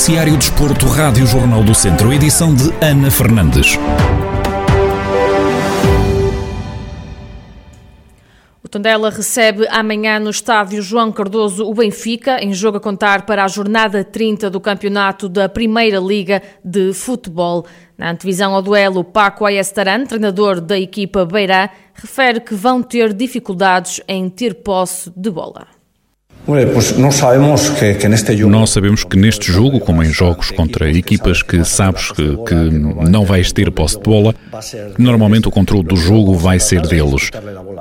Noticiário Desporto, Rádio Jornal do Centro, edição de Ana Fernandes. O Tondela recebe amanhã no estádio João Cardoso o Benfica, em jogo a contar para a jornada 30 do campeonato da Primeira Liga de Futebol. Na antevisão ao duelo, Paco Ayestaran, treinador da equipa Beirã, refere que vão ter dificuldades em ter posse de bola. Nós sabemos que neste jogo, como em jogos contra equipas que sabes que, que não vais ter posse de bola, normalmente o controle do jogo vai ser deles.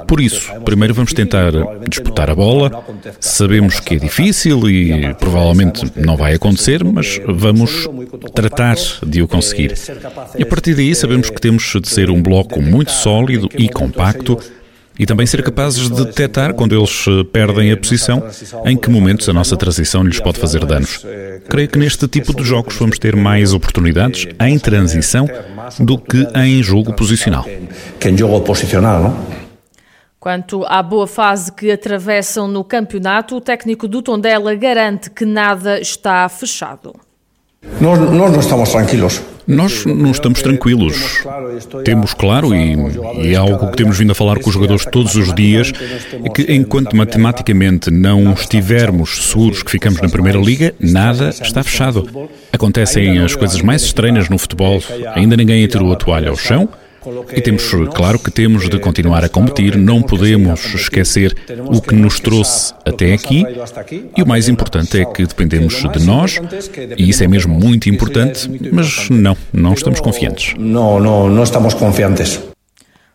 Por isso, primeiro vamos tentar disputar a bola. Sabemos que é difícil e provavelmente não vai acontecer, mas vamos tratar de o conseguir. E a partir daí sabemos que temos de ser um bloco muito sólido e compacto e também ser capazes de detectar quando eles eh, perdem a posição, em que momentos a nossa transição lhes pode fazer danos. Creio que neste tipo de jogos vamos ter mais oportunidades em transição do que em jogo posicional. Quanto à boa fase que atravessam no campeonato, o técnico do Tondela garante que nada está fechado. Nós, nós não estamos tranquilos. Nós não estamos tranquilos. Temos claro, e, é algo que temos vindo a falar com os jogadores todos os dias, é que enquanto matematicamente não estivermos seguros que ficamos na Primeira Liga, nada está fechado. Acontecem as coisas mais estranhas no futebol. Ainda ninguém atirou a toalha ao chão e temos, claro que temos de continuar a competir, não podemos esquecer o que nos trouxe até aqui e o mais importante é que dependemos de nós e isso é mesmo muito importante, mas não, não estamos confiantes. Não, não, não estamos confiantes.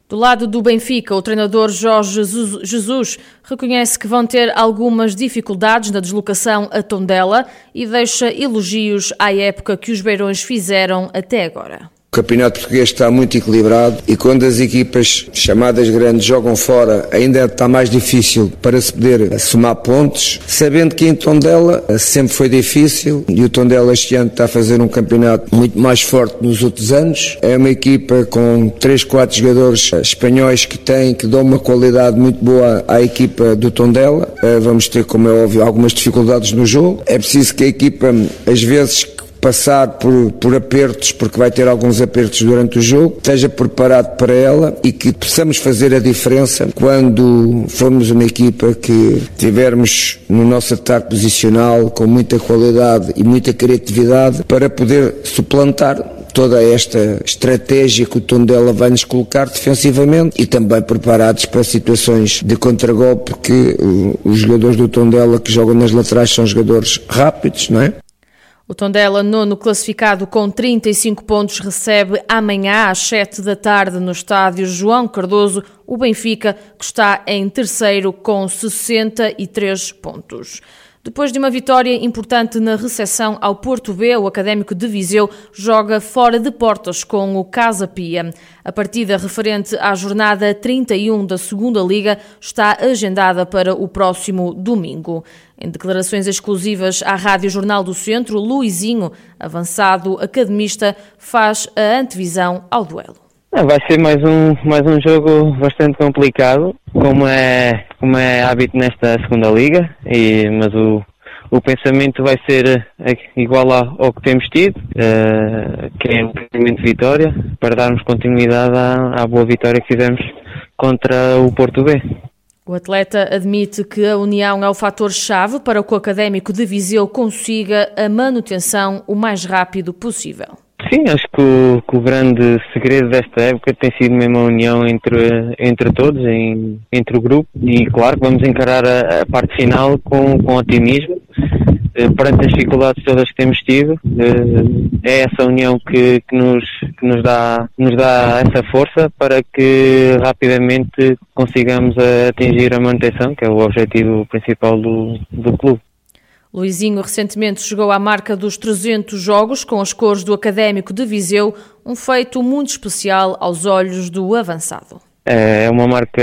Do lado do Benfica, o treinador Jorge Jesus reconhece que vão ter algumas dificuldades na deslocação a Tondela e deixa elogios à época que os Beirões fizeram até agora. O campeonato português está muito equilibrado e quando as equipas chamadas grandes jogam fora, ainda está mais difícil para se poder somar pontos, sabendo que em Tondela sempre foi difícil e o Tondela este ano está a fazer um campeonato muito mais forte nos outros anos. É uma equipa com 3, 4 jogadores espanhóis que têm, que dão uma qualidade muito boa à equipa do Tondela. Eh, vamos ter, como é óbvio, algumas dificuldades no jogo. É preciso que a equipa, às vezes, passar por, por apertos, porque vai ter alguns apertos durante o jogo, esteja preparado para ela e que possamos fazer a diferença quando formos uma equipa que tivermos no nosso ataque posicional com muita qualidade e muita criatividade para poder suplantar toda esta estratégia que o Tondela vai nos colocar defensivamente e também preparados para situações de contragolpe porque os jogadores do Tondela que jogam nas laterais são jogadores rápidos, não é? O Tondela, nono classificado com 35 pontos, recebe amanhã às 7 da tarde no estádio João Cardoso o Benfica, que está em terceiro com 63 pontos. Depois de uma vitória importante na recepção ao Porto B, o Académico de Viseu joga fora de portas com o Casa Pia. A partida referente à jornada 31 da Segunda Liga está agendada para o próximo domingo. Em declarações exclusivas à Rádio Jornal do Centro, Luizinho, avançado academista, faz a antevisão ao duelo. Ah, vai ser mais um, mais um jogo bastante complicado, como é, como é hábito nesta segunda liga, e, mas o, o pensamento vai ser eh, igual ao que temos tido, uh, que é um pensamento de vitória, para darmos continuidade à, à boa vitória que fizemos contra o Porto B. O atleta admite que a união é o fator-chave para que o académico de Viseu consiga a manutenção o mais rápido possível. Sim, acho que o, que o, grande segredo desta época tem sido mesmo a união entre, entre todos, em, entre o grupo, e claro que vamos encarar a, a parte final com, com otimismo, eh, perante as dificuldades todas que temos tido, eh, é essa união que, que, nos, que nos, dá, nos dá essa força para que rapidamente consigamos atingir a manutenção, que é o objetivo principal do, do clube. Luizinho recentemente chegou à marca dos 300 jogos com as cores do Académico de Viseu, um feito muito especial aos olhos do avançado. É uma marca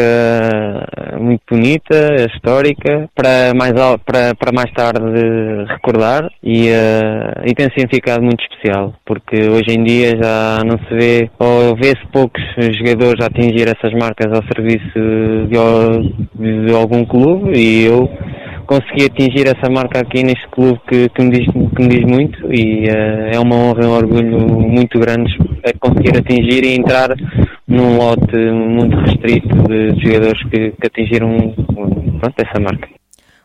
muito bonita, histórica, para mais, para, para mais tarde recordar e, uh, e tem significado muito especial, porque hoje em dia já não se vê, ou vê-se poucos jogadores a atingir essas marcas ao serviço de, de algum clube e eu consegui atingir essa marca aqui neste clube que, que, me, diz, que me diz muito e uh, é uma honra e um orgulho muito grande conseguir atingir e entrar num lote muito restrito de jogadores que, que atingiram pronto, essa marca.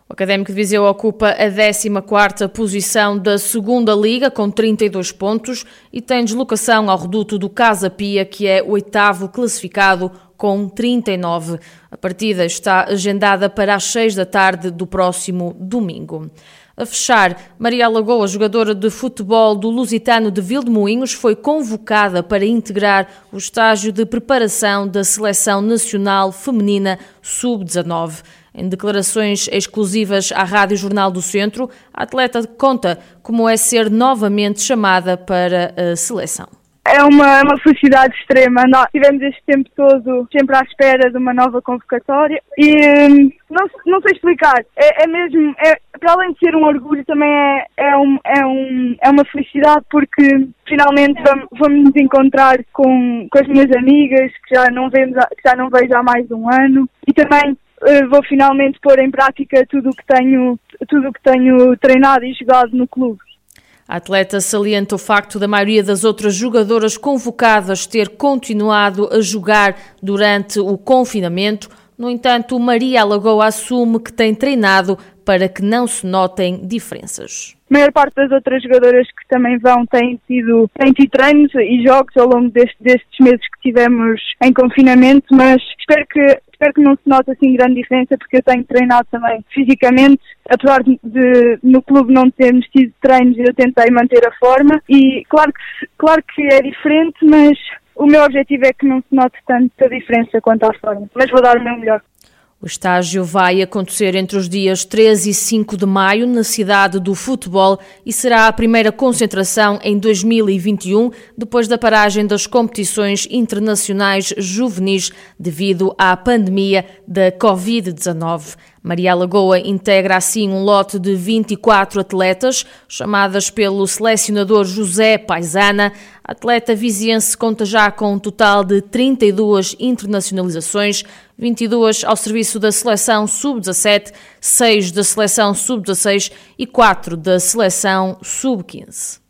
O Académico de Viseu ocupa a 14ª posição da segunda Liga, com 32 pontos, e tem deslocação ao reduto do Casa Pia, que é o oitavo classificado, com 39. A partida está agendada para as 6 da tarde do próximo domingo. A fechar, Maria Lagoa, jogadora de futebol do Lusitano de Vildemoinhos, foi convocada para integrar o estágio de preparação da Seleção Nacional Feminina Sub-19. Em declarações exclusivas à Rádio Jornal do Centro, a atleta conta como é ser novamente chamada para a seleção. É uma, uma felicidade extrema. Nós tivemos este tempo todo sempre à espera de uma nova convocatória e hum, não, não sei explicar. É, é mesmo, é, para além de ser um orgulho, também é, é, um, é, um, é uma felicidade porque finalmente vamos, vamos nos encontrar com, com as minhas amigas que já não vemos, que já não vejo há mais de um ano e também uh, vou finalmente pôr em prática tudo que tenho, tudo o que tenho treinado e jogado no clube. A atleta salienta o facto da maioria das outras jogadoras convocadas ter continuado a jogar durante o confinamento. No entanto, Maria Alagoa assume que tem treinado para que não se notem diferenças. A maior parte das outras jogadoras que também vão têm tido, têm tido treinos e jogos ao longo deste, destes meses que tivemos em confinamento, mas espero que espero que não se note assim grande diferença porque eu tenho treinado também fisicamente, apesar de, de no clube não termos tido treinos, eu tentei manter a forma e claro que, claro que é diferente, mas o meu objetivo é que não se note tanta diferença quanto à forma, mas vou dar o meu melhor. O estágio vai acontecer entre os dias 3 e 5 de maio na cidade do futebol e será a primeira concentração em 2021, depois da paragem das competições internacionais juvenis devido à pandemia da Covid-19. Maria Lagoa integra assim um lote de 24 atletas, chamadas pelo selecionador José Paisana. A atleta viziense conta já com um total de 32 internacionalizações, 22 ao serviço da seleção sub-17, 6 da seleção sub-16 e 4 da seleção sub-15.